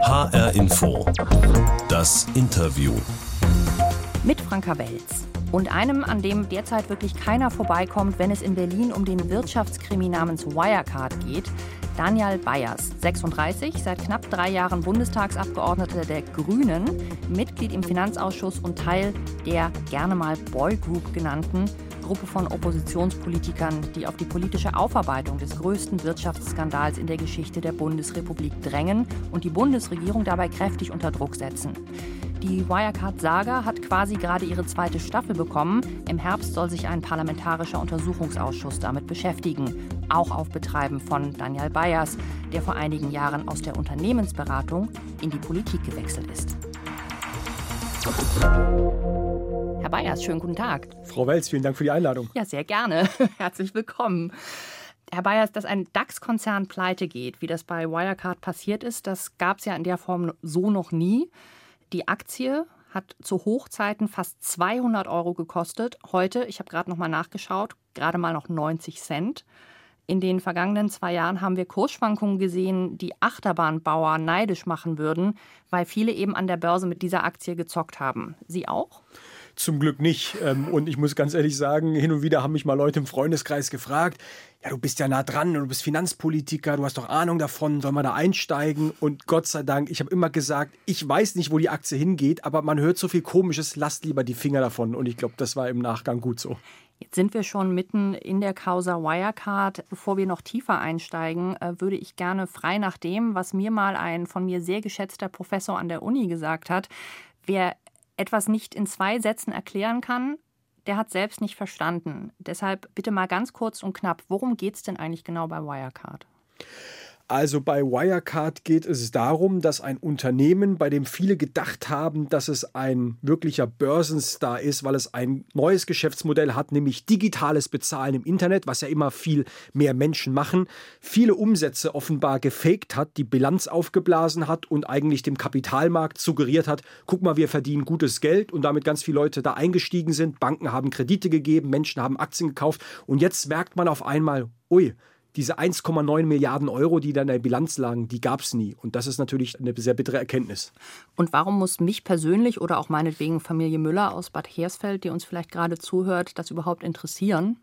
HR Info. Das Interview. Mit Franka Welz. Und einem, an dem derzeit wirklich keiner vorbeikommt, wenn es in Berlin um den Wirtschaftskrimi namens Wirecard geht. Daniel Bayers, 36, seit knapp drei Jahren Bundestagsabgeordneter der Grünen, Mitglied im Finanzausschuss und Teil der gerne mal Boy Group genannten Gruppe von Oppositionspolitikern, die auf die politische Aufarbeitung des größten Wirtschaftsskandals in der Geschichte der Bundesrepublik drängen und die Bundesregierung dabei kräftig unter Druck setzen. Die Wirecard-Saga hat quasi gerade ihre zweite Staffel bekommen. Im Herbst soll sich ein parlamentarischer Untersuchungsausschuss damit beschäftigen, auch auf Betreiben von Daniel Bayers, der vor einigen Jahren aus der Unternehmensberatung in die Politik gewechselt ist. Herr Bayers, schönen guten Tag. Frau Welz, vielen Dank für die Einladung. Ja, sehr gerne. Herzlich willkommen. Herr Bayers, dass ein DAX-Konzern pleite geht, wie das bei Wirecard passiert ist, das gab es ja in der Form so noch nie. Die Aktie hat zu Hochzeiten fast 200 Euro gekostet. Heute, ich habe gerade noch mal nachgeschaut, gerade mal noch 90 Cent. In den vergangenen zwei Jahren haben wir Kursschwankungen gesehen, die Achterbahnbauer neidisch machen würden, weil viele eben an der Börse mit dieser Aktie gezockt haben. Sie auch? Zum Glück nicht. Ähm, und ich muss ganz ehrlich sagen, hin und wieder haben mich mal Leute im Freundeskreis gefragt, ja, du bist ja nah dran und du bist Finanzpolitiker, du hast doch Ahnung davon, soll man da einsteigen? Und Gott sei Dank, ich habe immer gesagt, ich weiß nicht, wo die Aktie hingeht, aber man hört so viel Komisches, lasst lieber die Finger davon. Und ich glaube, das war im Nachgang gut so. Jetzt sind wir schon mitten in der Causa Wirecard. Bevor wir noch tiefer einsteigen, äh, würde ich gerne frei nach dem, was mir mal ein von mir sehr geschätzter Professor an der Uni gesagt hat, wer etwas nicht in zwei Sätzen erklären kann, der hat selbst nicht verstanden. Deshalb bitte mal ganz kurz und knapp, worum geht es denn eigentlich genau bei Wirecard? Also bei Wirecard geht es darum, dass ein Unternehmen, bei dem viele gedacht haben, dass es ein wirklicher Börsenstar ist, weil es ein neues Geschäftsmodell hat, nämlich digitales Bezahlen im Internet, was ja immer viel mehr Menschen machen, viele Umsätze offenbar gefaked hat, die Bilanz aufgeblasen hat und eigentlich dem Kapitalmarkt suggeriert hat, guck mal, wir verdienen gutes Geld und damit ganz viele Leute da eingestiegen sind, Banken haben Kredite gegeben, Menschen haben Aktien gekauft und jetzt merkt man auf einmal, ui, diese 1,9 Milliarden Euro, die da in der Bilanz lagen, die gab es nie. Und das ist natürlich eine sehr bittere Erkenntnis. Und warum muss mich persönlich oder auch meinetwegen Familie Müller aus Bad Hersfeld, die uns vielleicht gerade zuhört, das überhaupt interessieren?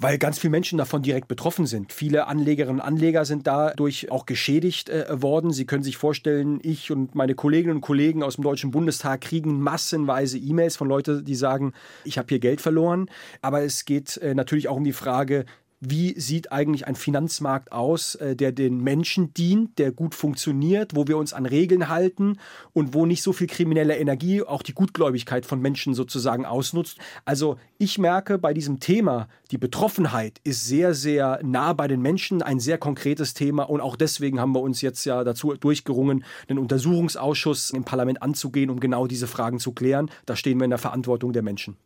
weil ganz viele Menschen davon direkt betroffen sind. Viele Anlegerinnen und Anleger sind dadurch auch geschädigt äh, worden. Sie können sich vorstellen, ich und meine Kolleginnen und Kollegen aus dem Deutschen Bundestag kriegen massenweise E-Mails von Leuten, die sagen, ich habe hier Geld verloren. Aber es geht äh, natürlich auch um die Frage, wie sieht eigentlich ein Finanzmarkt aus, äh, der den Menschen dient, der gut funktioniert, wo wir uns an Regeln halten und wo nicht so viel kriminelle Energie auch die Gutgläubigkeit von Menschen sozusagen ausnutzt. Also ich merke bei diesem Thema, die Betroffenheit ist sehr, sehr nah bei den Menschen, ein sehr konkretes Thema und auch deswegen haben wir uns jetzt ja dazu durchgerungen, einen Untersuchungsausschuss im Parlament anzugehen, um genau diese Fragen zu klären. Da stehen wir in der Verantwortung der Menschen.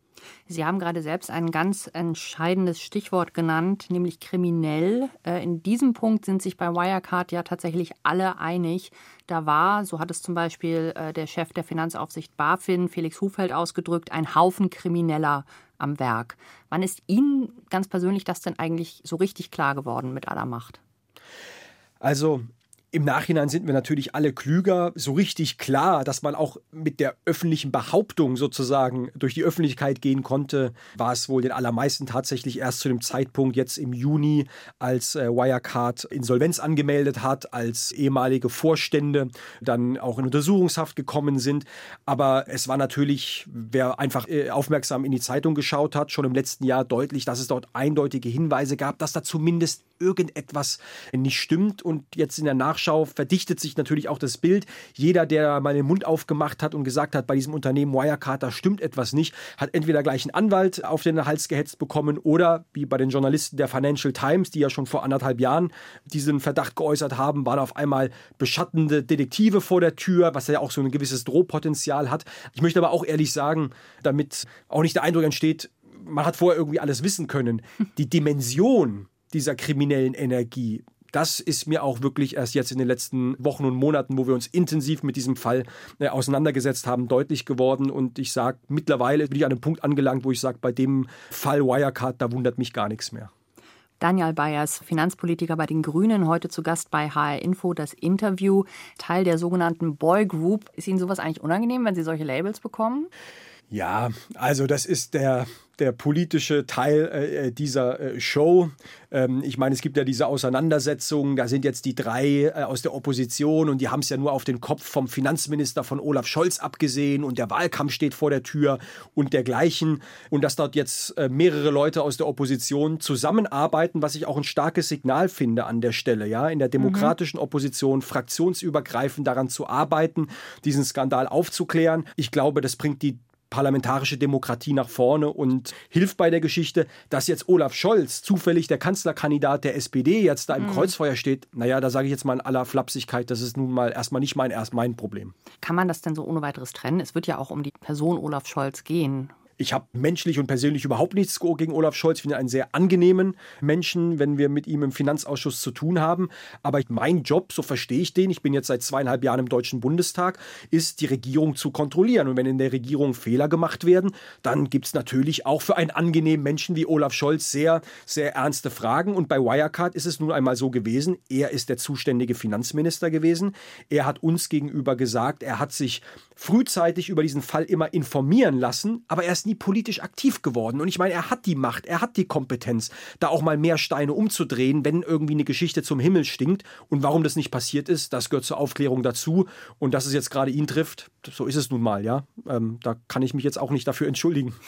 Sie haben gerade selbst ein ganz entscheidendes Stichwort genannt, nämlich kriminell. Äh, in diesem Punkt sind sich bei Wirecard ja tatsächlich alle einig. Da war, so hat es zum Beispiel äh, der Chef der Finanzaufsicht BaFin, Felix Hufeld, ausgedrückt, ein Haufen Krimineller am Werk. Wann ist Ihnen ganz persönlich das denn eigentlich so richtig klar geworden mit aller Macht? Also im Nachhinein sind wir natürlich alle klüger. So richtig klar, dass man auch mit der öffentlichen Behauptung sozusagen durch die Öffentlichkeit gehen konnte, war es wohl den allermeisten tatsächlich erst zu dem Zeitpunkt jetzt im Juni, als äh, Wirecard Insolvenz angemeldet hat, als ehemalige Vorstände dann auch in Untersuchungshaft gekommen sind. Aber es war natürlich, wer einfach äh, aufmerksam in die Zeitung geschaut hat, schon im letzten Jahr deutlich, dass es dort eindeutige Hinweise gab, dass da zumindest irgendetwas nicht stimmt. Und jetzt in der Nachschau verdichtet sich natürlich auch das Bild. Jeder, der mal den Mund aufgemacht hat und gesagt hat, bei diesem Unternehmen Wirecard, da stimmt etwas nicht, hat entweder gleich einen Anwalt auf den Hals gehetzt bekommen oder wie bei den Journalisten der Financial Times, die ja schon vor anderthalb Jahren diesen Verdacht geäußert haben, waren auf einmal beschattende Detektive vor der Tür, was ja auch so ein gewisses Drohpotenzial hat. Ich möchte aber auch ehrlich sagen, damit auch nicht der Eindruck entsteht, man hat vorher irgendwie alles wissen können. Die Dimension dieser kriminellen Energie. Das ist mir auch wirklich erst jetzt in den letzten Wochen und Monaten, wo wir uns intensiv mit diesem Fall äh, auseinandergesetzt haben, deutlich geworden. Und ich sage, mittlerweile bin ich an einem Punkt angelangt, wo ich sage, bei dem Fall Wirecard, da wundert mich gar nichts mehr. Daniel Bayers, Finanzpolitiker bei den Grünen, heute zu Gast bei HR Info. Das Interview, Teil der sogenannten Boy Group. Ist Ihnen sowas eigentlich unangenehm, wenn Sie solche Labels bekommen? Ja, also das ist der, der politische Teil äh, dieser äh, Show. Ähm, ich meine, es gibt ja diese Auseinandersetzungen, da sind jetzt die drei äh, aus der Opposition und die haben es ja nur auf den Kopf vom Finanzminister von Olaf Scholz abgesehen und der Wahlkampf steht vor der Tür und dergleichen. Und dass dort jetzt äh, mehrere Leute aus der Opposition zusammenarbeiten, was ich auch ein starkes Signal finde an der Stelle, ja, in der demokratischen Opposition fraktionsübergreifend daran zu arbeiten, diesen Skandal aufzuklären. Ich glaube, das bringt die parlamentarische Demokratie nach vorne und hilft bei der Geschichte, dass jetzt Olaf Scholz, zufällig der Kanzlerkandidat der SPD, jetzt da im mhm. Kreuzfeuer steht. Naja, da sage ich jetzt mal in aller Flapsigkeit, das ist nun mal erstmal nicht mein, erst mein Problem. Kann man das denn so ohne weiteres trennen? Es wird ja auch um die Person Olaf Scholz gehen. Ich habe menschlich und persönlich überhaupt nichts gegen Olaf Scholz. Ich finde einen sehr angenehmen Menschen, wenn wir mit ihm im Finanzausschuss zu tun haben. Aber mein Job, so verstehe ich den, ich bin jetzt seit zweieinhalb Jahren im Deutschen Bundestag, ist, die Regierung zu kontrollieren. Und wenn in der Regierung Fehler gemacht werden, dann gibt es natürlich auch für einen angenehmen Menschen wie Olaf Scholz sehr, sehr ernste Fragen. Und bei Wirecard ist es nun einmal so gewesen, er ist der zuständige Finanzminister gewesen. Er hat uns gegenüber gesagt, er hat sich frühzeitig über diesen Fall immer informieren lassen, aber er ist nie politisch aktiv geworden. Und ich meine, er hat die Macht, er hat die Kompetenz, da auch mal mehr Steine umzudrehen, wenn irgendwie eine Geschichte zum Himmel stinkt. Und warum das nicht passiert ist, das gehört zur Aufklärung dazu. Und dass es jetzt gerade ihn trifft, so ist es nun mal, ja. Ähm, da kann ich mich jetzt auch nicht dafür entschuldigen.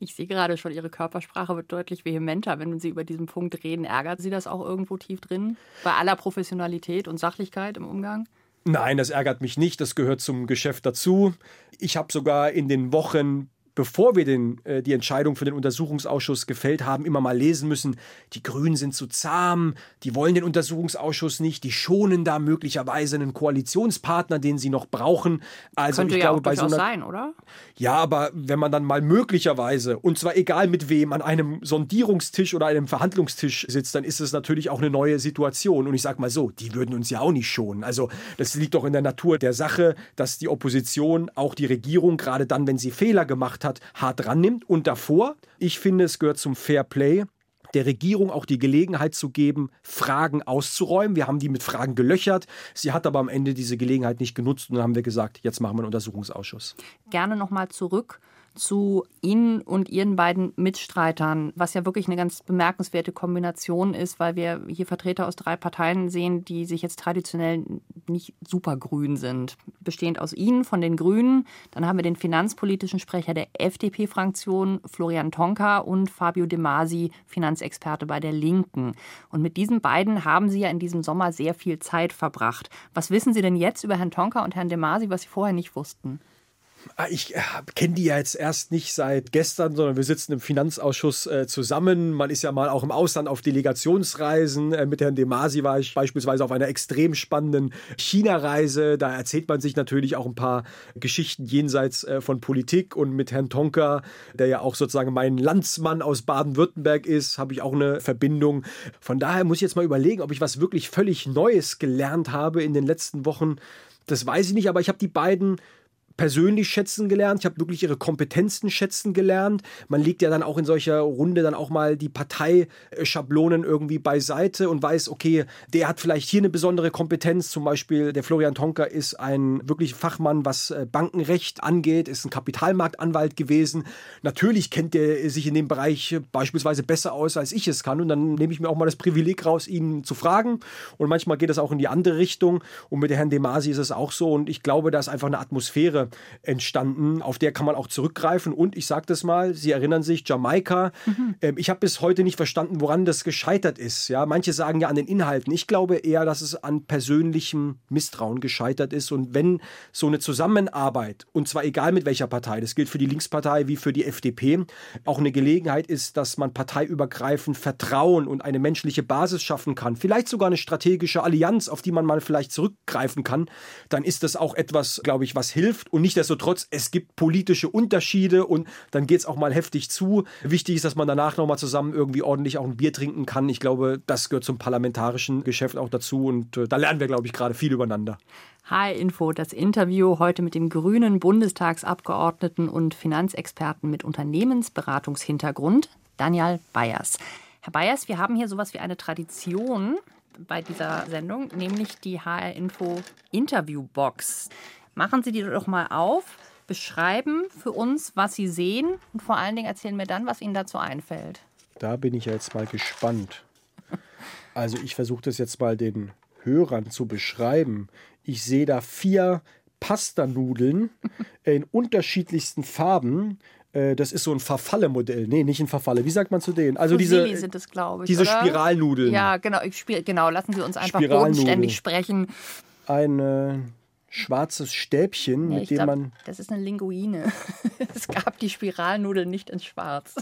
Ich sehe gerade schon, Ihre Körpersprache wird deutlich vehementer, wenn Sie über diesen Punkt reden. Ärgert Sie das auch irgendwo tief drin? Bei aller Professionalität und Sachlichkeit im Umgang? Nein, das ärgert mich nicht. Das gehört zum Geschäft dazu. Ich habe sogar in den Wochen bevor wir den, äh, die Entscheidung für den Untersuchungsausschuss gefällt haben, immer mal lesen müssen, die Grünen sind zu zahm, die wollen den Untersuchungsausschuss nicht, die schonen da möglicherweise einen Koalitionspartner, den sie noch brauchen. Also Könnte ich ja glaube, auch bei so einer, sein, oder? Ja, aber wenn man dann mal möglicherweise, und zwar egal mit wem, an einem Sondierungstisch oder einem Verhandlungstisch sitzt, dann ist es natürlich auch eine neue Situation. Und ich sage mal so, die würden uns ja auch nicht schonen. Also das liegt doch in der Natur der Sache, dass die Opposition, auch die Regierung, gerade dann, wenn sie Fehler gemacht hat, hat, hart rannimmt. Und davor, ich finde, es gehört zum Fair Play, der Regierung auch die Gelegenheit zu geben, Fragen auszuräumen. Wir haben die mit Fragen gelöchert. Sie hat aber am Ende diese Gelegenheit nicht genutzt und dann haben wir gesagt, jetzt machen wir einen Untersuchungsausschuss. Gerne nochmal zurück zu Ihnen und Ihren beiden Mitstreitern, was ja wirklich eine ganz bemerkenswerte Kombination ist, weil wir hier Vertreter aus drei Parteien sehen, die sich jetzt traditionell nicht super grün sind. Bestehend aus Ihnen von den Grünen, dann haben wir den finanzpolitischen Sprecher der FDP-Fraktion, Florian Tonka, und Fabio De Masi, Finanzexperte bei der Linken. Und mit diesen beiden haben Sie ja in diesem Sommer sehr viel Zeit verbracht. Was wissen Sie denn jetzt über Herrn Tonka und Herrn De Masi, was Sie vorher nicht wussten? Ah, ich äh, kenne die ja jetzt erst nicht seit gestern, sondern wir sitzen im Finanzausschuss äh, zusammen. Man ist ja mal auch im Ausland auf Delegationsreisen. Äh, mit Herrn Demasi war ich beispielsweise auf einer extrem spannenden China-Reise. Da erzählt man sich natürlich auch ein paar Geschichten jenseits äh, von Politik. Und mit Herrn Tonka, der ja auch sozusagen mein Landsmann aus Baden-Württemberg ist, habe ich auch eine Verbindung. Von daher muss ich jetzt mal überlegen, ob ich was wirklich völlig Neues gelernt habe in den letzten Wochen. Das weiß ich nicht, aber ich habe die beiden persönlich schätzen gelernt. Ich habe wirklich ihre Kompetenzen schätzen gelernt. Man legt ja dann auch in solcher Runde dann auch mal die Parteischablonen irgendwie beiseite und weiß, okay, der hat vielleicht hier eine besondere Kompetenz. Zum Beispiel der Florian Tonker ist ein wirklich Fachmann, was äh, Bankenrecht angeht, ist ein Kapitalmarktanwalt gewesen. Natürlich kennt er sich in dem Bereich beispielsweise besser aus, als ich es kann. Und dann nehme ich mir auch mal das Privileg raus, ihn zu fragen. Und manchmal geht es auch in die andere Richtung. Und mit Herrn Demasi ist es auch so. Und ich glaube, da ist einfach eine Atmosphäre entstanden, auf der kann man auch zurückgreifen. Und ich sage das mal, Sie erinnern sich, Jamaika. Mhm. Ähm, ich habe bis heute nicht verstanden, woran das gescheitert ist. Ja, manche sagen ja an den Inhalten. Ich glaube eher, dass es an persönlichem Misstrauen gescheitert ist. Und wenn so eine Zusammenarbeit, und zwar egal mit welcher Partei, das gilt für die Linkspartei wie für die FDP, auch eine Gelegenheit ist, dass man parteiübergreifend Vertrauen und eine menschliche Basis schaffen kann, vielleicht sogar eine strategische Allianz, auf die man mal vielleicht zurückgreifen kann, dann ist das auch etwas, glaube ich, was hilft und nichtsdestotrotz, es gibt politische Unterschiede und dann geht es auch mal heftig zu. Wichtig ist, dass man danach nochmal zusammen irgendwie ordentlich auch ein Bier trinken kann. Ich glaube, das gehört zum parlamentarischen Geschäft auch dazu und äh, da lernen wir, glaube ich, gerade viel übereinander. Hi Info, das Interview heute mit dem grünen Bundestagsabgeordneten und Finanzexperten mit Unternehmensberatungshintergrund, Daniel Bayers. Herr Bayers, wir haben hier sowas wie eine Tradition bei dieser Sendung, nämlich die HR Info Interviewbox. Machen Sie die doch mal auf, beschreiben für uns, was Sie sehen und vor allen Dingen erzählen mir dann, was Ihnen dazu einfällt. Da bin ich jetzt mal gespannt. Also ich versuche das jetzt mal den Hörern zu beschreiben. Ich sehe da vier Pastanudeln in unterschiedlichsten Farben. Äh, das ist so ein Verfalle-Modell. Nee, nicht ein Verfalle. Wie sagt man zu denen? Also Fusilli diese, sind es, glaube ich. Diese oder? Spiralnudeln. Ja, genau. Ich spiel, genau. Lassen Sie uns einfach bodenständig sprechen. Eine schwarzes Stäbchen, ja, mit dem glaub, man. Das ist eine Linguine. es gab die Spiralnudeln nicht in Schwarz.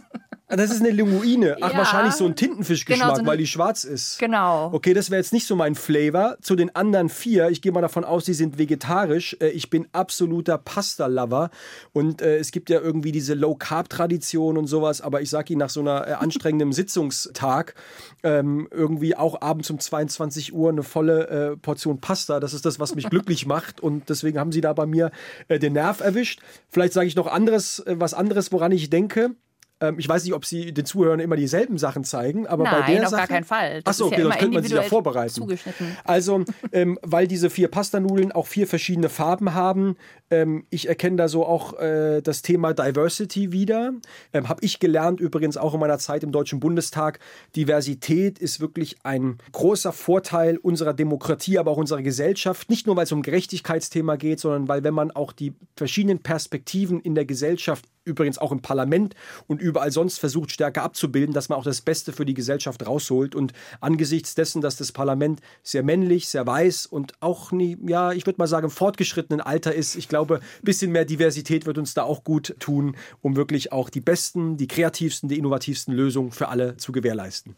Ah, das ist eine Linguine. Ach, ja. wahrscheinlich so ein Tintenfischgeschmack, genau, so weil die schwarz ist. Genau. Okay, das wäre jetzt nicht so mein Flavor. Zu den anderen vier, ich gehe mal davon aus, die sind vegetarisch. Äh, ich bin absoluter Pasta-Lover. Und äh, es gibt ja irgendwie diese Low-Carb-Tradition und sowas. Aber ich sage Ihnen, nach so einer äh, anstrengenden Sitzungstag ähm, irgendwie auch abends um 22 Uhr eine volle äh, Portion Pasta. Das ist das, was mich glücklich macht. Und deswegen haben Sie da bei mir äh, den Nerv erwischt. Vielleicht sage ich noch anderes, äh, was anderes, woran ich denke. Ähm, ich weiß nicht, ob Sie den Zuhörern immer dieselben Sachen zeigen, aber Nein, bei der auf Sache, gar keinen Fall. Das Achso, okay, ja das könnte man sich ja vorbereiten. Also, ähm, weil diese vier Pastanudeln auch vier verschiedene Farben haben, ähm, ich erkenne da so auch äh, das Thema Diversity wieder. Ähm, Habe ich gelernt, übrigens auch in meiner Zeit im Deutschen Bundestag. Diversität ist wirklich ein großer Vorteil unserer Demokratie, aber auch unserer Gesellschaft. Nicht nur, weil es um Gerechtigkeitsthema geht, sondern weil, wenn man auch die verschiedenen Perspektiven in der Gesellschaft übrigens auch im Parlament und überall sonst versucht stärker abzubilden, dass man auch das Beste für die Gesellschaft rausholt. Und angesichts dessen, dass das Parlament sehr männlich, sehr weiß und auch nie, ja, ich würde mal sagen, im fortgeschrittenen Alter ist, ich glaube, ein bisschen mehr Diversität wird uns da auch gut tun, um wirklich auch die besten, die kreativsten, die innovativsten Lösungen für alle zu gewährleisten.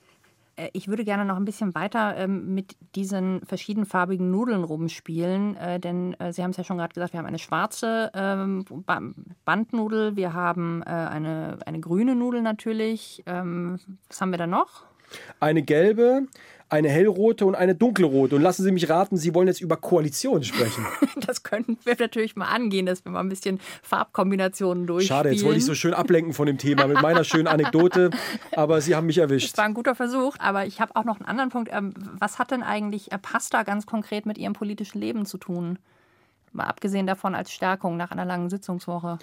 Äh, ich würde gerne noch ein bisschen weiter ähm, mit diesen verschiedenfarbigen Nudeln rumspielen, äh, denn äh, Sie haben es ja schon gerade gesagt, wir haben eine schwarze ähm, Bandnudel, wir haben äh, eine, eine grüne Nudel natürlich. Ähm, was haben wir da noch? Eine gelbe, eine hellrote und eine dunkelrote. Und lassen Sie mich raten, Sie wollen jetzt über Koalitionen sprechen. das könnten wir natürlich mal angehen, dass wir mal ein bisschen Farbkombinationen durchspielen. Schade, jetzt wollte ich so schön ablenken von dem Thema mit meiner schönen Anekdote, aber Sie haben mich erwischt. Das war ein guter Versuch, aber ich habe auch noch einen anderen Punkt. Ähm, was hat denn eigentlich äh, Pasta ganz konkret mit Ihrem politischen Leben zu tun? Mal abgesehen davon als Stärkung nach einer langen Sitzungswoche.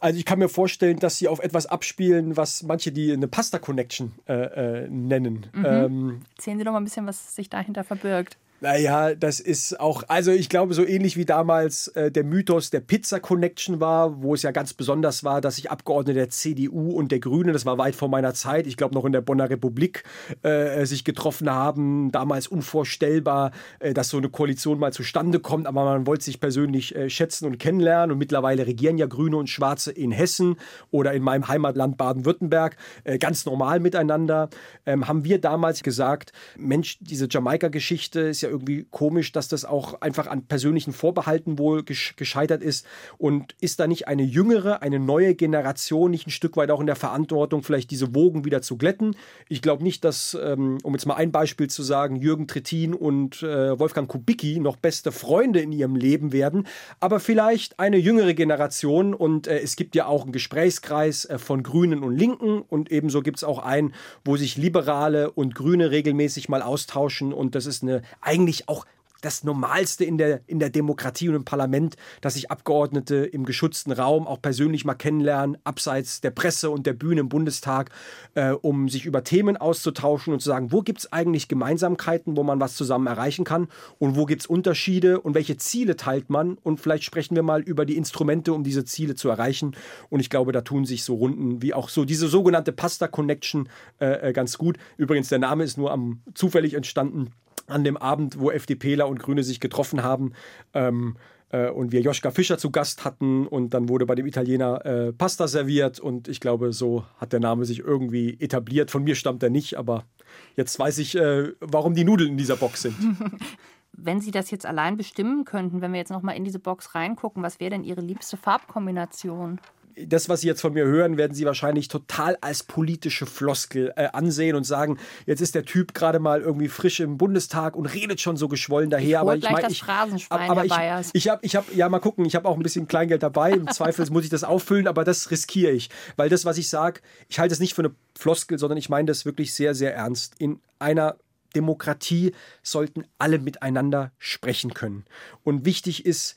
Also ich kann mir vorstellen, dass sie auf etwas abspielen, was manche die eine Pasta-Connection äh, äh, nennen. Mhm. Ähm, Erzählen Sie doch mal ein bisschen, was sich dahinter verbirgt. Naja, das ist auch, also ich glaube, so ähnlich wie damals äh, der Mythos der Pizza Connection war, wo es ja ganz besonders war, dass sich Abgeordnete der CDU und der Grünen, das war weit vor meiner Zeit, ich glaube noch in der Bonner Republik, äh, sich getroffen haben. Damals unvorstellbar, äh, dass so eine Koalition mal zustande kommt, aber man wollte sich persönlich äh, schätzen und kennenlernen. Und mittlerweile regieren ja Grüne und Schwarze in Hessen oder in meinem Heimatland Baden-Württemberg äh, ganz normal miteinander. Ähm, haben wir damals gesagt, Mensch, diese Jamaika-Geschichte ist ja irgendwie komisch, dass das auch einfach an persönlichen Vorbehalten wohl gescheitert ist. Und ist da nicht eine jüngere, eine neue Generation nicht ein Stück weit auch in der Verantwortung, vielleicht diese Wogen wieder zu glätten? Ich glaube nicht, dass, ähm, um jetzt mal ein Beispiel zu sagen, Jürgen Trittin und äh, Wolfgang Kubicki noch beste Freunde in ihrem Leben werden, aber vielleicht eine jüngere Generation. Und äh, es gibt ja auch einen Gesprächskreis äh, von Grünen und Linken und ebenso gibt es auch einen, wo sich Liberale und Grüne regelmäßig mal austauschen. Und das ist eine eigentlich auch das Normalste in der, in der Demokratie und im Parlament, dass sich Abgeordnete im geschützten Raum auch persönlich mal kennenlernen, abseits der Presse und der Bühne im Bundestag, äh, um sich über Themen auszutauschen und zu sagen, wo gibt es eigentlich Gemeinsamkeiten, wo man was zusammen erreichen kann und wo gibt es Unterschiede und welche Ziele teilt man und vielleicht sprechen wir mal über die Instrumente, um diese Ziele zu erreichen. Und ich glaube, da tun sich so Runden wie auch so diese sogenannte Pasta Connection äh, äh ganz gut. Übrigens, der Name ist nur am zufällig entstanden an dem Abend, wo FDPler und Grüne sich getroffen haben. Ähm, äh, und wir Joschka Fischer zu Gast hatten und dann wurde bei dem Italiener äh, Pasta serviert und ich glaube, so hat der Name sich irgendwie etabliert. Von mir stammt er nicht, aber jetzt weiß ich, äh, warum die Nudeln in dieser Box sind. Wenn Sie das jetzt allein bestimmen könnten, wenn wir jetzt nochmal in diese Box reingucken, was wäre denn Ihre liebste Farbkombination? Das, was Sie jetzt von mir hören, werden Sie wahrscheinlich total als politische Floskel äh, ansehen und sagen, jetzt ist der Typ gerade mal irgendwie frisch im Bundestag und redet schon so geschwollen daher. Ich aber ich meine, ich, aber ich, ich habe, ich habe, ja mal gucken, ich habe auch ein bisschen Kleingeld dabei. Im Zweifel muss ich das auffüllen, aber das riskiere ich, weil das, was ich sage, ich halte es nicht für eine Floskel, sondern ich meine das wirklich sehr, sehr ernst. In einer Demokratie sollten alle miteinander sprechen können. Und wichtig ist,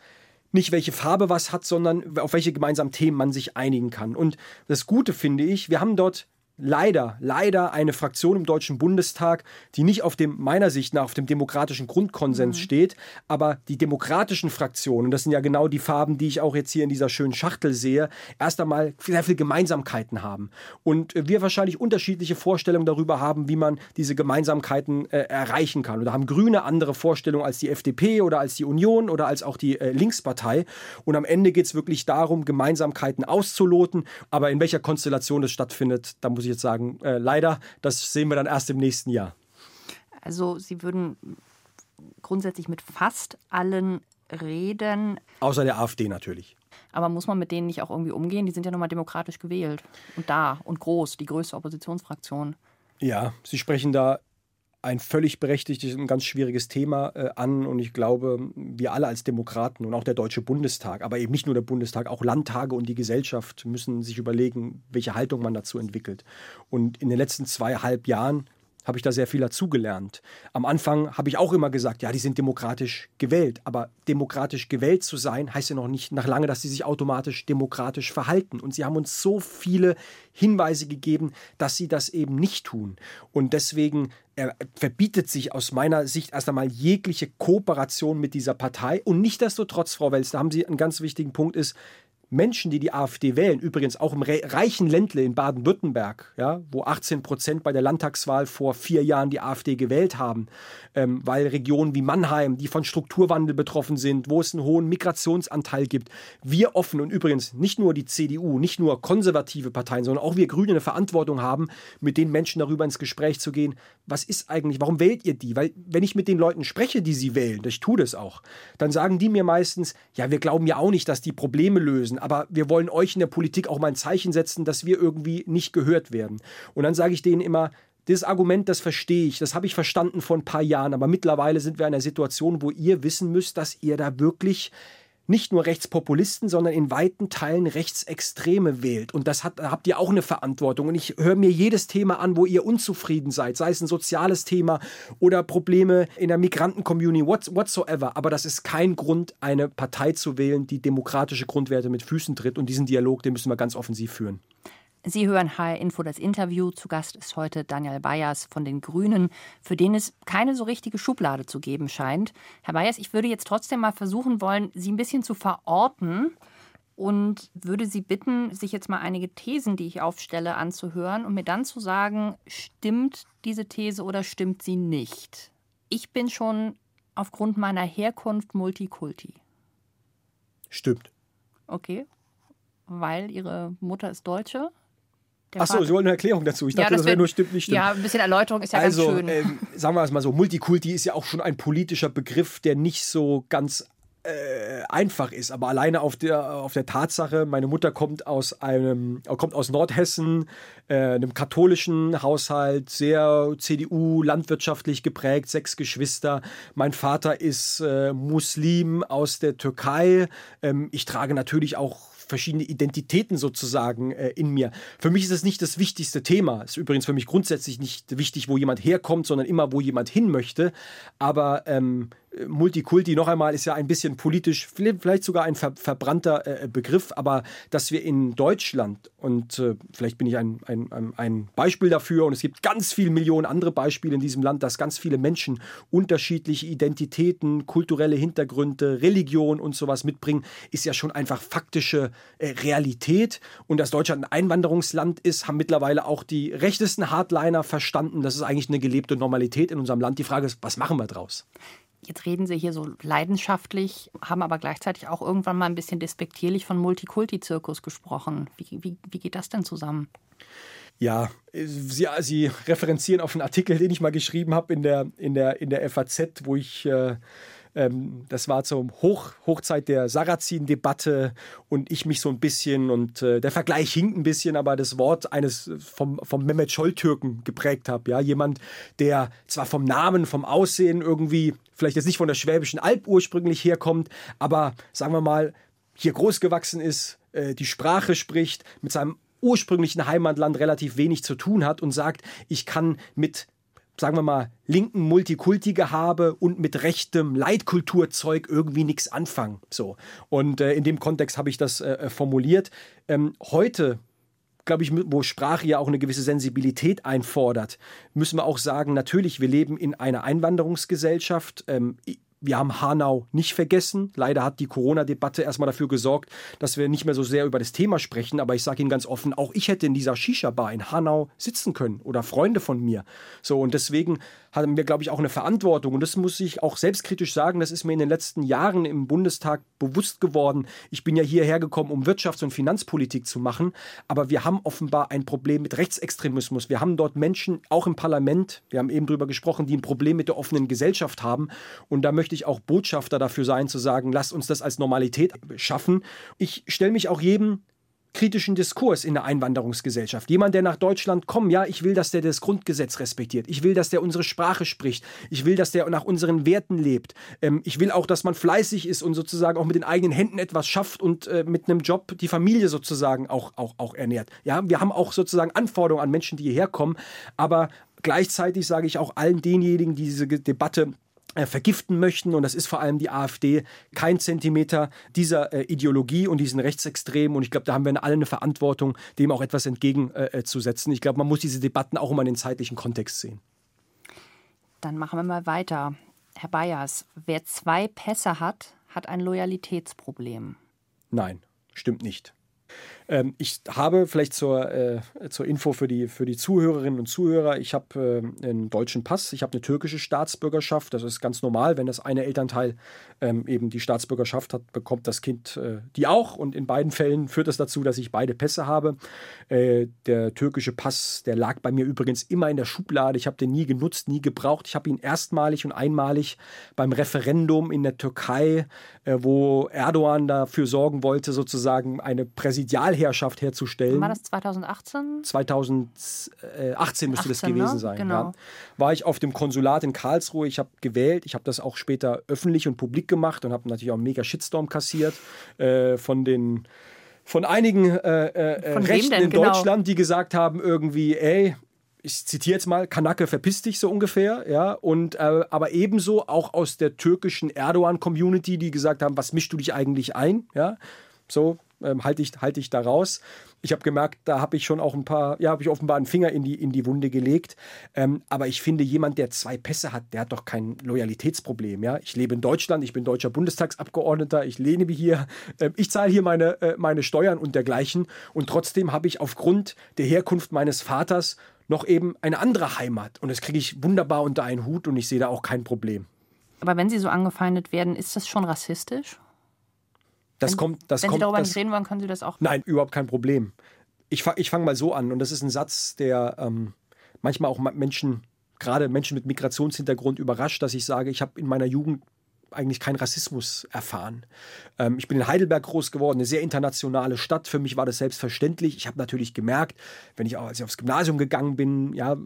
nicht welche Farbe was hat, sondern auf welche gemeinsamen Themen man sich einigen kann. Und das Gute finde ich, wir haben dort leider, leider eine Fraktion im Deutschen Bundestag, die nicht auf dem, meiner Sicht nach, auf dem demokratischen Grundkonsens mhm. steht, aber die demokratischen Fraktionen, das sind ja genau die Farben, die ich auch jetzt hier in dieser schönen Schachtel sehe, erst einmal sehr viele Gemeinsamkeiten haben. Und wir wahrscheinlich unterschiedliche Vorstellungen darüber haben, wie man diese Gemeinsamkeiten äh, erreichen kann. Und da haben Grüne andere Vorstellungen als die FDP oder als die Union oder als auch die äh, Linkspartei. Und am Ende geht es wirklich darum, Gemeinsamkeiten auszuloten. Aber in welcher Konstellation das stattfindet, da muss ich ich jetzt sagen, äh, leider, das sehen wir dann erst im nächsten Jahr. Also Sie würden grundsätzlich mit fast allen reden. Außer der AfD natürlich. Aber muss man mit denen nicht auch irgendwie umgehen? Die sind ja nochmal demokratisch gewählt und da und groß, die größte Oppositionsfraktion. Ja, Sie sprechen da ein völlig berechtigtes und ganz schwieriges Thema äh, an. Und ich glaube, wir alle als Demokraten und auch der Deutsche Bundestag, aber eben nicht nur der Bundestag, auch Landtage und die Gesellschaft müssen sich überlegen, welche Haltung man dazu entwickelt. Und in den letzten zweieinhalb Jahren habe ich da sehr viel dazugelernt. Am Anfang habe ich auch immer gesagt, ja, die sind demokratisch gewählt. Aber demokratisch gewählt zu sein, heißt ja noch nicht nach lange, dass sie sich automatisch demokratisch verhalten. Und sie haben uns so viele Hinweise gegeben, dass sie das eben nicht tun. Und deswegen er verbietet sich aus meiner Sicht erst einmal jegliche Kooperation mit dieser Partei. Und nicht desto trotz, Frau Welz, da haben Sie einen ganz wichtigen Punkt, ist, Menschen, die die AfD wählen, übrigens auch im reichen Ländle in Baden-Württemberg, ja, wo 18 Prozent bei der Landtagswahl vor vier Jahren die AfD gewählt haben, ähm, weil Regionen wie Mannheim, die von Strukturwandel betroffen sind, wo es einen hohen Migrationsanteil gibt, wir offen und übrigens nicht nur die CDU, nicht nur konservative Parteien, sondern auch wir Grüne eine Verantwortung haben, mit den Menschen darüber ins Gespräch zu gehen, was ist eigentlich, warum wählt ihr die? Weil wenn ich mit den Leuten spreche, die sie wählen, ich tue das auch, dann sagen die mir meistens, ja, wir glauben ja auch nicht, dass die Probleme lösen müssen. Aber wir wollen euch in der Politik auch mal ein Zeichen setzen, dass wir irgendwie nicht gehört werden. Und dann sage ich denen immer, dieses Argument, das verstehe ich, das habe ich verstanden vor ein paar Jahren, aber mittlerweile sind wir in einer Situation, wo ihr wissen müsst, dass ihr da wirklich nicht nur Rechtspopulisten, sondern in weiten Teilen Rechtsextreme wählt. Und das hat, da habt ihr auch eine Verantwortung. Und ich höre mir jedes Thema an, wo ihr unzufrieden seid, sei es ein soziales Thema oder Probleme in der Migranten-Community, whatsoever. Aber das ist kein Grund, eine Partei zu wählen, die demokratische Grundwerte mit Füßen tritt. Und diesen Dialog, den müssen wir ganz offensiv führen. Sie hören HR Info das Interview. Zu Gast ist heute Daniel Bayers von den Grünen, für den es keine so richtige Schublade zu geben scheint. Herr Bayers, ich würde jetzt trotzdem mal versuchen wollen, Sie ein bisschen zu verorten und würde Sie bitten, sich jetzt mal einige Thesen, die ich aufstelle, anzuhören und mir dann zu sagen, stimmt diese These oder stimmt sie nicht? Ich bin schon aufgrund meiner Herkunft Multikulti. Stimmt. Okay. Weil Ihre Mutter ist Deutsche? Achso, Sie wollen eine Erklärung dazu. Ich dachte, ja, das, das wäre nur stimmt, nicht stimmt. Ja, ein bisschen Erläuterung ist ja also, ganz schön. Ähm, sagen wir es mal so, Multikulti ist ja auch schon ein politischer Begriff, der nicht so ganz äh, einfach ist, aber alleine auf der, auf der Tatsache, meine Mutter kommt aus einem, kommt aus Nordhessen, äh, einem katholischen Haushalt, sehr CDU, landwirtschaftlich geprägt, sechs Geschwister. Mein Vater ist äh, Muslim aus der Türkei. Ähm, ich trage natürlich auch verschiedene Identitäten sozusagen äh, in mir. Für mich ist das nicht das wichtigste Thema. Ist übrigens für mich grundsätzlich nicht wichtig, wo jemand herkommt, sondern immer, wo jemand hin möchte. Aber ähm, Multikulti, noch einmal, ist ja ein bisschen politisch, vielleicht sogar ein ver verbrannter äh, Begriff, aber dass wir in Deutschland, und äh, vielleicht bin ich ein, ein, ein Beispiel dafür, und es gibt ganz viele Millionen andere Beispiele in diesem Land, dass ganz viele Menschen unterschiedliche Identitäten, kulturelle Hintergründe, Religion und sowas mitbringen, ist ja schon einfach faktische äh, Realität. Und dass Deutschland ein Einwanderungsland ist, haben mittlerweile auch die rechtesten Hardliner verstanden. Das ist eigentlich eine gelebte Normalität in unserem Land. Die Frage ist, was machen wir draus? Jetzt reden Sie hier so leidenschaftlich, haben aber gleichzeitig auch irgendwann mal ein bisschen despektierlich von Multikulti-Zirkus gesprochen. Wie, wie, wie geht das denn zusammen? Ja, Sie, Sie referenzieren auf einen Artikel, den ich mal geschrieben habe in der, in der, in der FAZ, wo ich äh, ähm, das war zur Hoch, Hochzeit der Sarrazin-Debatte und ich mich so ein bisschen und äh, der Vergleich hinkt ein bisschen, aber das Wort eines vom, vom Mehmet Scholl-Türken geprägt habe. Ja, jemand, der zwar vom Namen, vom Aussehen irgendwie vielleicht jetzt nicht von der Schwäbischen Alb ursprünglich herkommt, aber sagen wir mal, hier groß gewachsen ist, äh, die Sprache spricht, mit seinem ursprünglichen Heimatland relativ wenig zu tun hat und sagt, ich kann mit sagen wir mal, linken Multikulti-Gehabe und mit rechtem Leitkulturzeug irgendwie nichts anfangen. So. Und äh, in dem Kontext habe ich das äh, äh formuliert. Ähm, heute glaube ich, wo Sprache ja auch eine gewisse Sensibilität einfordert, müssen wir auch sagen, natürlich, wir leben in einer Einwanderungsgesellschaft. Wir haben Hanau nicht vergessen. Leider hat die Corona-Debatte erstmal dafür gesorgt, dass wir nicht mehr so sehr über das Thema sprechen. Aber ich sage Ihnen ganz offen, auch ich hätte in dieser Shisha-Bar in Hanau sitzen können oder Freunde von mir. So, und deswegen haben wir, glaube ich, auch eine Verantwortung. Und das muss ich auch selbstkritisch sagen. Das ist mir in den letzten Jahren im Bundestag bewusst geworden. Ich bin ja hierher gekommen, um Wirtschafts- und Finanzpolitik zu machen. Aber wir haben offenbar ein Problem mit Rechtsextremismus. Wir haben dort Menschen, auch im Parlament, wir haben eben darüber gesprochen, die ein Problem mit der offenen Gesellschaft haben. Und da möchte ich auch Botschafter dafür sein, zu sagen, lasst uns das als Normalität schaffen. Ich stelle mich auch jedem kritischen Diskurs in der Einwanderungsgesellschaft. Jemand, der nach Deutschland kommt, ja, ich will, dass der das Grundgesetz respektiert. Ich will, dass der unsere Sprache spricht. Ich will, dass der nach unseren Werten lebt. Ähm, ich will auch, dass man fleißig ist und sozusagen auch mit den eigenen Händen etwas schafft und äh, mit einem Job die Familie sozusagen auch, auch, auch ernährt. Ja, wir haben auch sozusagen Anforderungen an Menschen, die hierher kommen. Aber gleichzeitig sage ich auch allen denjenigen, die diese Debatte vergiften möchten, und das ist vor allem die AfD, kein Zentimeter dieser äh, Ideologie und diesen Rechtsextremen. Und ich glaube, da haben wir alle eine Verantwortung, dem auch etwas entgegenzusetzen. Äh, ich glaube, man muss diese Debatten auch immer in den zeitlichen Kontext sehen. Dann machen wir mal weiter. Herr Bayers, wer zwei Pässe hat, hat ein Loyalitätsproblem. Nein, stimmt nicht. Ähm, ich habe vielleicht zur, äh, zur Info für die, für die Zuhörerinnen und Zuhörer, ich habe äh, einen deutschen Pass, ich habe eine türkische Staatsbürgerschaft. Das ist ganz normal, wenn das eine Elternteil ähm, eben die Staatsbürgerschaft hat, bekommt das Kind äh, die auch. Und in beiden Fällen führt das dazu, dass ich beide Pässe habe. Äh, der türkische Pass, der lag bei mir übrigens immer in der Schublade. Ich habe den nie genutzt, nie gebraucht. Ich habe ihn erstmalig und einmalig beim Referendum in der Türkei, äh, wo Erdogan dafür sorgen wollte, sozusagen eine Präsidialherrschaft herzustellen. War das 2018? 2018 müsste 18, das gewesen ne? sein. Genau. Ja. War ich auf dem Konsulat in Karlsruhe. Ich habe gewählt. Ich habe das auch später öffentlich und publik gemacht und habe natürlich auch einen mega Shitstorm kassiert äh, von den von einigen äh, äh, von Rechten in genau? Deutschland, die gesagt haben irgendwie, ey, ich zitiere jetzt mal, Kanake verpiss dich so ungefähr, ja, und äh, aber ebenso auch aus der türkischen Erdogan-Community, die gesagt haben, was mischst du dich eigentlich ein, ja, so ähm, halte ich, halt ich da raus. Ich habe gemerkt, da habe ich schon auch ein paar, ja, habe ich offenbar einen Finger in die, in die Wunde gelegt. Ähm, aber ich finde, jemand, der zwei Pässe hat, der hat doch kein Loyalitätsproblem. Ja? Ich lebe in Deutschland, ich bin deutscher Bundestagsabgeordneter, ich lehne mich hier, äh, ich zahle hier meine, äh, meine Steuern und dergleichen. Und trotzdem habe ich aufgrund der Herkunft meines Vaters noch eben eine andere Heimat. Und das kriege ich wunderbar unter einen Hut und ich sehe da auch kein Problem. Aber wenn Sie so angefeindet werden, ist das schon rassistisch? Das wenn, kommt, das wenn kommt, Sie darüber das, nicht reden wollen, können Sie das auch. Nein, überhaupt kein Problem. Ich, ich fange mal so an, und das ist ein Satz, der ähm, manchmal auch Menschen, gerade Menschen mit Migrationshintergrund, überrascht, dass ich sage, ich habe in meiner Jugend eigentlich keinen Rassismus erfahren. Ähm, ich bin in Heidelberg groß geworden, eine sehr internationale Stadt. Für mich war das selbstverständlich. Ich habe natürlich gemerkt, wenn ich, auch, als ich aufs Gymnasium gegangen bin, ja, äh,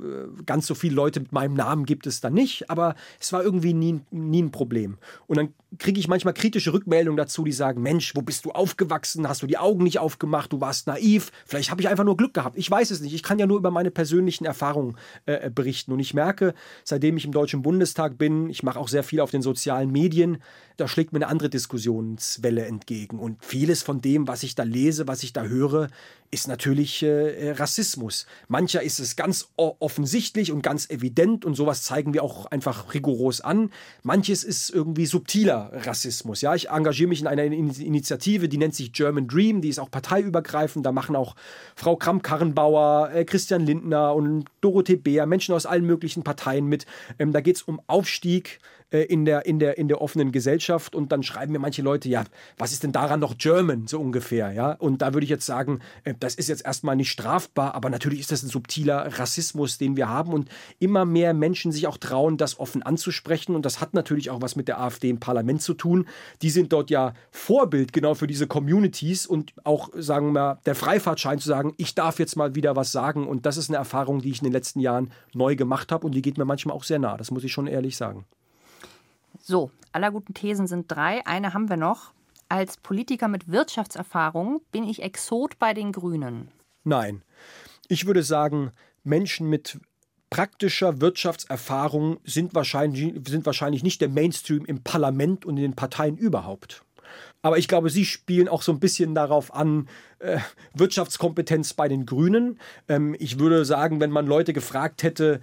ganz so viele Leute mit meinem Namen gibt es da nicht, aber es war irgendwie nie, nie ein Problem. Und dann kriege ich manchmal kritische Rückmeldungen dazu, die sagen, Mensch, wo bist du aufgewachsen? Hast du die Augen nicht aufgemacht? Du warst naiv. Vielleicht habe ich einfach nur Glück gehabt. Ich weiß es nicht. Ich kann ja nur über meine persönlichen Erfahrungen äh, berichten. Und ich merke, seitdem ich im Deutschen Bundestag bin, ich mache auch sehr viel auf den sozialen Medien, da schlägt mir eine andere Diskussionswelle entgegen. Und vieles von dem, was ich da lese, was ich da höre, ist natürlich äh, äh, Rassismus. Mancher ist es ganz offensichtlich und ganz evident und sowas zeigen wir auch einfach rigoros an. Manches ist irgendwie subtiler Rassismus. Ja, ich engagiere mich in einer Initiative, die nennt sich German Dream, die ist auch parteiübergreifend. Da machen auch Frau Kramp-Karrenbauer, äh, Christian Lindner und Dorothee Beer, Menschen aus allen möglichen Parteien mit. Ähm, da geht es um Aufstieg äh, in, der, in, der, in der offenen Gesellschaft. Und dann schreiben mir manche Leute, ja, was ist denn daran noch German, so ungefähr, ja? Und da würde ich jetzt sagen, äh, das ist jetzt erstmal nicht strafbar, aber natürlich ist das ein subtiler Rassismus, den wir haben und immer mehr Menschen sich auch trauen, das offen anzusprechen und das hat natürlich auch was mit der AfD im Parlament zu tun. Die sind dort ja Vorbild genau für diese Communities und auch, sagen wir, der Freifahrtschein zu sagen, ich darf jetzt mal wieder was sagen und das ist eine Erfahrung, die ich in den letzten Jahren neu gemacht habe und die geht mir manchmal auch sehr nah, das muss ich schon ehrlich sagen. So, aller guten Thesen sind drei. Eine haben wir noch. Als Politiker mit Wirtschaftserfahrung bin ich Exot bei den Grünen. Nein. Ich würde sagen, Menschen mit praktischer Wirtschaftserfahrung sind wahrscheinlich, sind wahrscheinlich nicht der Mainstream im Parlament und in den Parteien überhaupt. Aber ich glaube, Sie spielen auch so ein bisschen darauf an, äh, Wirtschaftskompetenz bei den Grünen. Ähm, ich würde sagen, wenn man Leute gefragt hätte,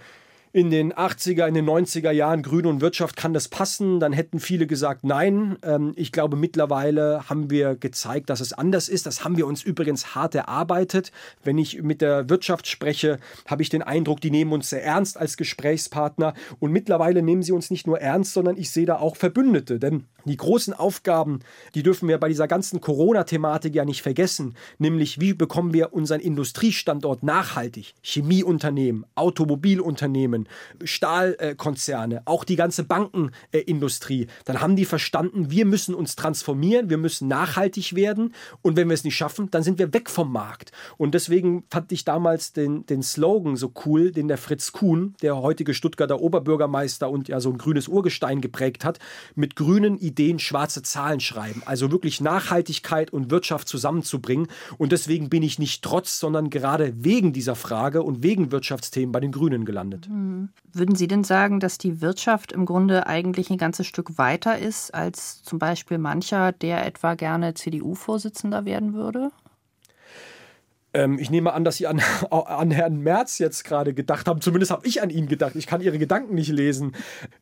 in den 80er, in den 90er Jahren Grüne und Wirtschaft, kann das passen? Dann hätten viele gesagt, nein. Ähm, ich glaube, mittlerweile haben wir gezeigt, dass es anders ist. Das haben wir uns übrigens hart erarbeitet. Wenn ich mit der Wirtschaft spreche, habe ich den Eindruck, die nehmen uns sehr ernst als Gesprächspartner. Und mittlerweile nehmen sie uns nicht nur ernst, sondern ich sehe da auch Verbündete. Denn die großen Aufgaben, die dürfen wir bei dieser ganzen Corona-Thematik ja nicht vergessen. Nämlich, wie bekommen wir unseren Industriestandort nachhaltig? Chemieunternehmen, Automobilunternehmen, Stahlkonzerne, auch die ganze Bankenindustrie. Dann haben die verstanden, wir müssen uns transformieren, wir müssen nachhaltig werden. Und wenn wir es nicht schaffen, dann sind wir weg vom Markt. Und deswegen fand ich damals den, den Slogan so cool, den der Fritz Kuhn, der heutige Stuttgarter Oberbürgermeister und ja so ein grünes Urgestein geprägt hat, mit grünen Ideen schwarze Zahlen schreiben. Also wirklich Nachhaltigkeit und Wirtschaft zusammenzubringen. Und deswegen bin ich nicht trotz, sondern gerade wegen dieser Frage und wegen Wirtschaftsthemen bei den Grünen gelandet. Mhm. Würden Sie denn sagen, dass die Wirtschaft im Grunde eigentlich ein ganzes Stück weiter ist als zum Beispiel mancher, der etwa gerne CDU-Vorsitzender werden würde? Ähm, ich nehme an, dass Sie an, an Herrn Merz jetzt gerade gedacht haben. Zumindest habe ich an ihn gedacht. Ich kann Ihre Gedanken nicht lesen.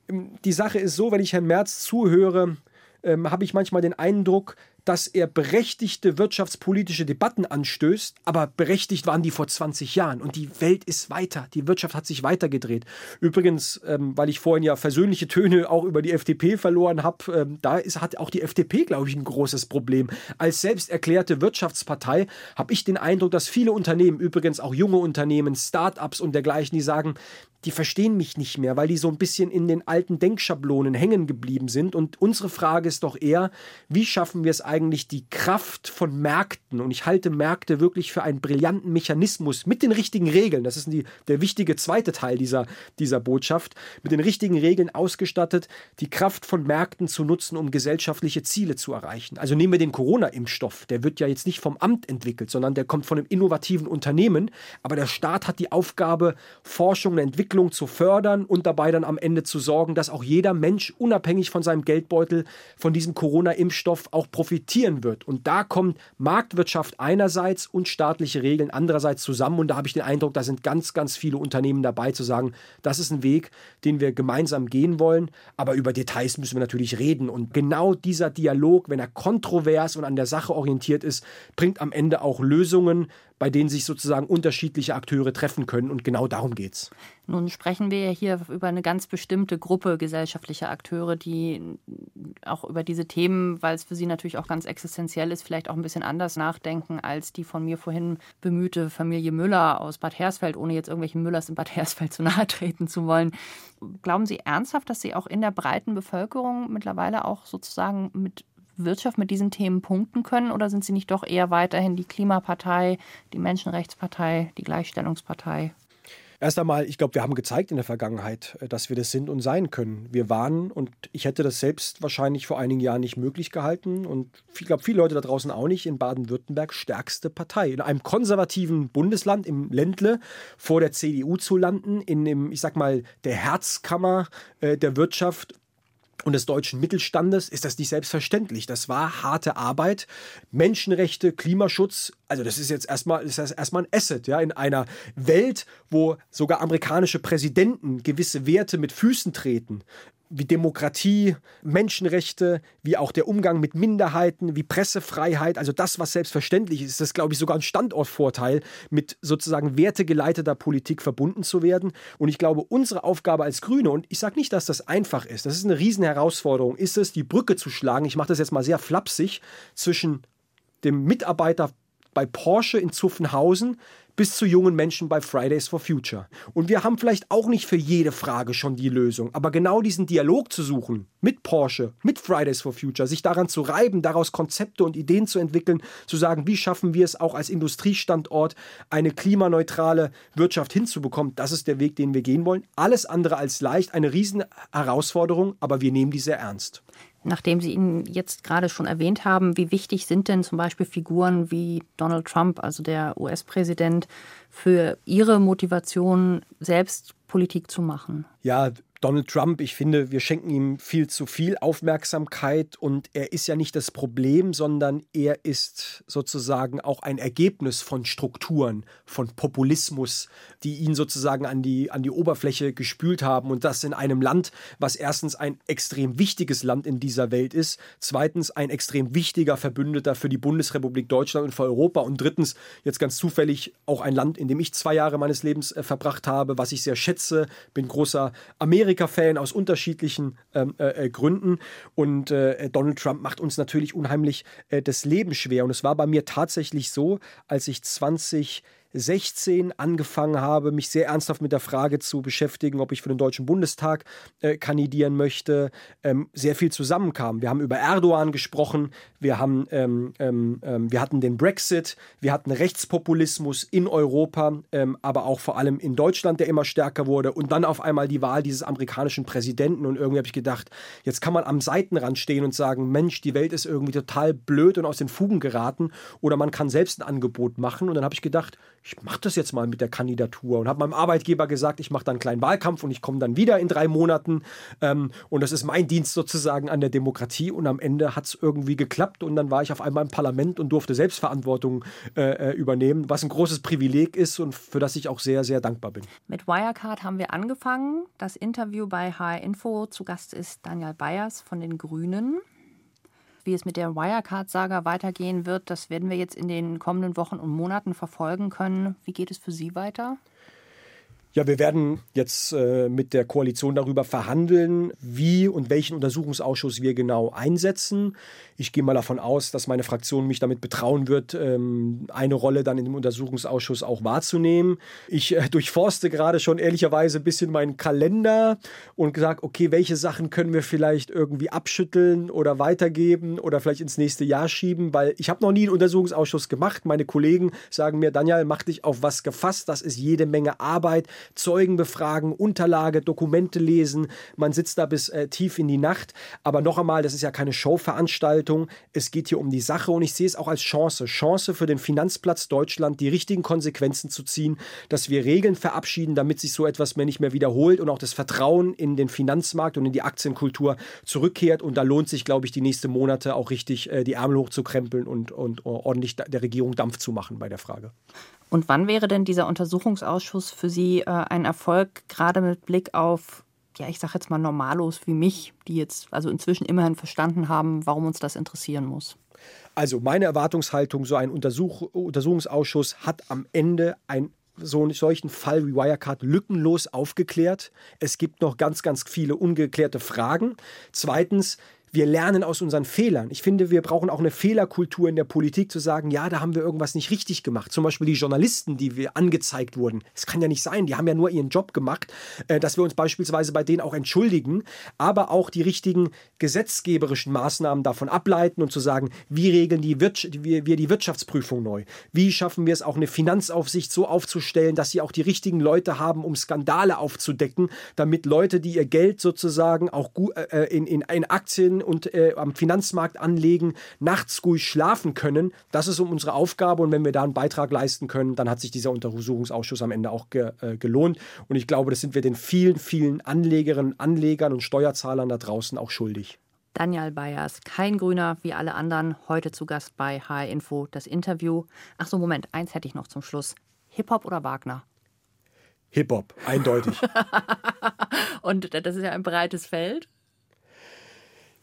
Ähm, die Sache ist so, wenn ich Herrn Merz zuhöre, ähm, habe ich manchmal den Eindruck, dass er berechtigte wirtschaftspolitische Debatten anstößt, aber berechtigt waren die vor 20 Jahren und die Welt ist weiter, die Wirtschaft hat sich weitergedreht. Übrigens, ähm, weil ich vorhin ja versöhnliche Töne auch über die FDP verloren habe, ähm, da ist, hat auch die FDP, glaube ich, ein großes Problem. Als selbst erklärte Wirtschaftspartei habe ich den Eindruck, dass viele Unternehmen, übrigens auch junge Unternehmen, Start-ups und dergleichen, die sagen, die verstehen mich nicht mehr, weil die so ein bisschen in den alten Denkschablonen hängen geblieben sind. Und unsere Frage ist doch eher, wie schaffen wir es eigentlich, die Kraft von Märkten, und ich halte Märkte wirklich für einen brillanten Mechanismus mit den richtigen Regeln, das ist die, der wichtige zweite Teil dieser, dieser Botschaft, mit den richtigen Regeln ausgestattet, die Kraft von Märkten zu nutzen, um gesellschaftliche Ziele zu erreichen. Also nehmen wir den Corona-Impfstoff, der wird ja jetzt nicht vom Amt entwickelt, sondern der kommt von einem innovativen Unternehmen, aber der Staat hat die Aufgabe, Forschung und Entwicklung Entwicklung zu fördern und dabei dann am Ende zu sorgen, dass auch jeder Mensch unabhängig von seinem Geldbeutel von diesem Corona-Impfstoff auch profitieren wird. Und da kommt Marktwirtschaft einerseits und staatliche Regeln andererseits zusammen. Und da habe ich den Eindruck, da sind ganz, ganz viele Unternehmen dabei zu sagen, das ist ein Weg, den wir gemeinsam gehen wollen. Aber über Details müssen wir natürlich reden. Und genau dieser Dialog, wenn er kontrovers und an der Sache orientiert ist, bringt am Ende auch Lösungen, bei denen sich sozusagen unterschiedliche Akteure treffen können. Und genau darum geht es. Nun sprechen wir ja hier über eine ganz bestimmte Gruppe gesellschaftlicher Akteure, die auch über diese Themen, weil es für sie natürlich auch ganz existenziell ist, vielleicht auch ein bisschen anders nachdenken als die von mir vorhin bemühte Familie Müller aus Bad Hersfeld, ohne jetzt irgendwelchen Müllers in Bad Hersfeld zu nahe treten zu wollen. Glauben Sie ernsthaft, dass Sie auch in der breiten Bevölkerung mittlerweile auch sozusagen mit Wirtschaft mit diesen Themen punkten können? Oder sind Sie nicht doch eher weiterhin die Klimapartei, die Menschenrechtspartei, die Gleichstellungspartei? Erst einmal, ich glaube, wir haben gezeigt in der Vergangenheit, äh, dass wir das sind und sein können. Wir waren, und ich hätte das selbst wahrscheinlich vor einigen Jahren nicht möglich gehalten, und ich glaube, viele Leute da draußen auch nicht, in Baden-Württemberg stärkste Partei. In einem konservativen Bundesland, im Ländle, vor der CDU zu landen, in dem, ich sag mal, der Herzkammer äh, der Wirtschaft und des deutschen Mittelstandes ist das nicht selbstverständlich. Das war harte Arbeit. Menschenrechte, Klimaschutz, also das ist jetzt erstmal, ist das erstmal ein Asset, ja, in einer Welt, wo sogar amerikanische Präsidenten gewisse Werte mit Füßen treten wie Demokratie, Menschenrechte, wie auch der Umgang mit Minderheiten, wie Pressefreiheit, also das, was selbstverständlich ist, das glaube ich sogar ein Standortvorteil, mit sozusagen wertegeleiteter Politik verbunden zu werden. Und ich glaube, unsere Aufgabe als Grüne, und ich sage nicht, dass das einfach ist, das ist eine Riesenherausforderung, ist es, die Brücke zu schlagen, ich mache das jetzt mal sehr flapsig, zwischen dem Mitarbeiter bei Porsche in Zuffenhausen, bis zu jungen Menschen bei Fridays for Future. Und wir haben vielleicht auch nicht für jede Frage schon die Lösung, aber genau diesen Dialog zu suchen mit Porsche, mit Fridays for Future, sich daran zu reiben, daraus Konzepte und Ideen zu entwickeln, zu sagen, wie schaffen wir es auch als Industriestandort, eine klimaneutrale Wirtschaft hinzubekommen, das ist der Weg, den wir gehen wollen. Alles andere als leicht, eine riesen Herausforderung, aber wir nehmen die sehr ernst nachdem Sie ihn jetzt gerade schon erwähnt haben, wie wichtig sind denn zum Beispiel Figuren wie Donald Trump, also der US-Präsident, für Ihre Motivation, selbst Politik zu machen? Ja, Donald Trump, ich finde, wir schenken ihm viel zu viel Aufmerksamkeit und er ist ja nicht das Problem, sondern er ist sozusagen auch ein Ergebnis von Strukturen, von Populismus, die ihn sozusagen an die, an die Oberfläche gespült haben. Und das in einem Land, was erstens ein extrem wichtiges Land in dieser Welt ist, zweitens ein extrem wichtiger Verbündeter für die Bundesrepublik Deutschland und für Europa und drittens jetzt ganz zufällig auch ein Land, in dem ich zwei Jahre meines Lebens äh, verbracht habe, was ich sehr schätze, bin großer Amerikaner Amerika-Fan aus unterschiedlichen ähm, äh, äh, Gründen. Und äh, Donald Trump macht uns natürlich unheimlich äh, das Leben schwer. Und es war bei mir tatsächlich so, als ich 20 16 angefangen habe, mich sehr ernsthaft mit der Frage zu beschäftigen, ob ich für den Deutschen Bundestag äh, kandidieren möchte, ähm, sehr viel zusammenkam. Wir haben über Erdogan gesprochen, wir, haben, ähm, ähm, ähm wir hatten den Brexit, wir hatten Rechtspopulismus in Europa, ähm, aber auch vor allem in Deutschland, der immer stärker wurde und dann auf einmal die Wahl dieses amerikanischen Präsidenten und irgendwie habe ich gedacht, jetzt kann man am Seitenrand stehen und sagen, Mensch, die Welt ist irgendwie total blöd und aus den Fugen geraten oder man kann selbst ein Angebot machen und dann habe ich gedacht, ich mache das jetzt mal mit der Kandidatur und habe meinem Arbeitgeber gesagt, ich mache dann einen kleinen Wahlkampf und ich komme dann wieder in drei Monaten. Ähm, und das ist mein Dienst sozusagen an der Demokratie. Und am Ende hat es irgendwie geklappt und dann war ich auf einmal im Parlament und durfte Selbstverantwortung äh, äh, übernehmen, was ein großes Privileg ist und für das ich auch sehr, sehr dankbar bin. Mit Wirecard haben wir angefangen. Das Interview bei HR Info. Zu Gast ist Daniel Bayers von den Grünen. Wie es mit der Wirecard-Saga weitergehen wird, das werden wir jetzt in den kommenden Wochen und Monaten verfolgen können. Wie geht es für Sie weiter? Ja, wir werden jetzt äh, mit der Koalition darüber verhandeln, wie und welchen Untersuchungsausschuss wir genau einsetzen. Ich gehe mal davon aus, dass meine Fraktion mich damit betrauen wird, ähm, eine Rolle dann in dem Untersuchungsausschuss auch wahrzunehmen. Ich äh, durchforste gerade schon ehrlicherweise ein bisschen meinen Kalender und gesagt, okay, welche Sachen können wir vielleicht irgendwie abschütteln oder weitergeben oder vielleicht ins nächste Jahr schieben, weil ich habe noch nie einen Untersuchungsausschuss gemacht. Meine Kollegen sagen mir, Daniel, mach dich auf was gefasst. Das ist jede Menge Arbeit. Zeugen befragen, Unterlage, Dokumente lesen. Man sitzt da bis äh, tief in die Nacht. Aber noch einmal, das ist ja keine Showveranstaltung. Es geht hier um die Sache und ich sehe es auch als Chance. Chance für den Finanzplatz Deutschland, die richtigen Konsequenzen zu ziehen, dass wir Regeln verabschieden, damit sich so etwas mehr nicht mehr wiederholt und auch das Vertrauen in den Finanzmarkt und in die Aktienkultur zurückkehrt. Und da lohnt sich, glaube ich, die nächsten Monate auch richtig äh, die Ärmel hochzukrempeln und, und ordentlich der Regierung Dampf zu machen bei der Frage. Und wann wäre denn dieser Untersuchungsausschuss für Sie äh, ein Erfolg, gerade mit Blick auf, ja, ich sage jetzt mal Normalos wie mich, die jetzt also inzwischen immerhin verstanden haben, warum uns das interessieren muss? Also meine Erwartungshaltung, so ein Untersuch Untersuchungsausschuss hat am Ende ein so einen solchen Fall wie Wirecard lückenlos aufgeklärt. Es gibt noch ganz, ganz viele ungeklärte Fragen. Zweitens, wir lernen aus unseren Fehlern. Ich finde, wir brauchen auch eine Fehlerkultur in der Politik zu sagen, ja, da haben wir irgendwas nicht richtig gemacht. Zum Beispiel die Journalisten, die wir angezeigt wurden. Es kann ja nicht sein, die haben ja nur ihren Job gemacht, äh, dass wir uns beispielsweise bei denen auch entschuldigen, aber auch die richtigen gesetzgeberischen Maßnahmen davon ableiten und zu sagen, wie regeln die wir, wir die Wirtschaftsprüfung neu? Wie schaffen wir es auch eine Finanzaufsicht so aufzustellen, dass sie auch die richtigen Leute haben, um Skandale aufzudecken, damit Leute, die ihr Geld sozusagen auch äh, in, in, in Aktien und äh, am Finanzmarkt anlegen, nachts ruhig schlafen können. Das ist um unsere Aufgabe und wenn wir da einen Beitrag leisten können, dann hat sich dieser Untersuchungsausschuss am Ende auch ge, äh, gelohnt. Und ich glaube, das sind wir den vielen, vielen Anlegerinnen, Anlegern und Steuerzahlern da draußen auch schuldig. Daniel Bayers, kein Grüner wie alle anderen, heute zu Gast bei HR Info, das Interview. Ach so, Moment, eins hätte ich noch zum Schluss. Hip-Hop oder Wagner? Hip-Hop, eindeutig. und das ist ja ein breites Feld.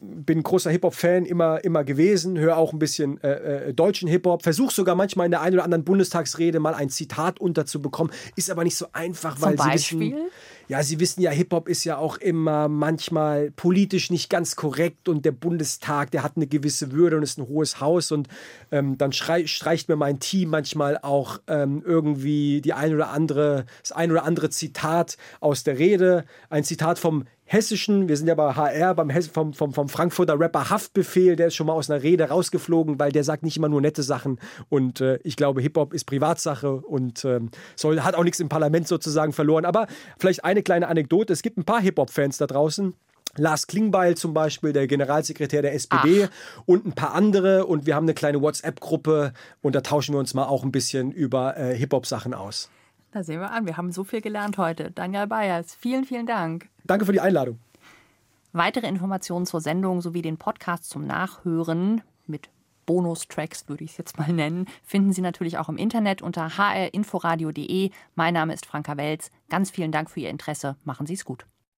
Bin großer Hip-Hop-Fan immer, immer gewesen, höre auch ein bisschen äh, äh, deutschen Hip-Hop, versuche sogar manchmal in der einen oder anderen Bundestagsrede mal ein Zitat unterzubekommen, ist aber nicht so einfach, weil Zum Sie Beispiel? wissen, ja, Sie wissen ja, Hip-Hop ist ja auch immer manchmal politisch nicht ganz korrekt und der Bundestag, der hat eine gewisse Würde und ist ein hohes Haus und ähm, dann streicht mir mein Team manchmal auch ähm, irgendwie die ein oder andere, das ein oder andere Zitat aus der Rede. Ein Zitat vom Hessischen, wir sind ja bei HR, beim Hess vom, vom, vom Frankfurter Rapper Haftbefehl, der ist schon mal aus einer Rede rausgeflogen, weil der sagt nicht immer nur nette Sachen. Und äh, ich glaube, Hip-Hop ist Privatsache und ähm, soll, hat auch nichts im Parlament sozusagen verloren. Aber vielleicht eine kleine Anekdote: Es gibt ein paar Hip-Hop-Fans da draußen. Lars Klingbeil zum Beispiel, der Generalsekretär der SPD und ein paar andere. Und wir haben eine kleine WhatsApp-Gruppe und da tauschen wir uns mal auch ein bisschen über äh, Hip-Hop-Sachen aus. Da sehen wir an, wir haben so viel gelernt heute. Daniel Bayers, vielen, vielen Dank. Danke für die Einladung. Weitere Informationen zur Sendung sowie den Podcast zum Nachhören mit Bonustracks, würde ich es jetzt mal nennen, finden Sie natürlich auch im Internet unter hrinforadio.de. Mein Name ist Franka Welz. Ganz vielen Dank für Ihr Interesse. Machen Sie es gut.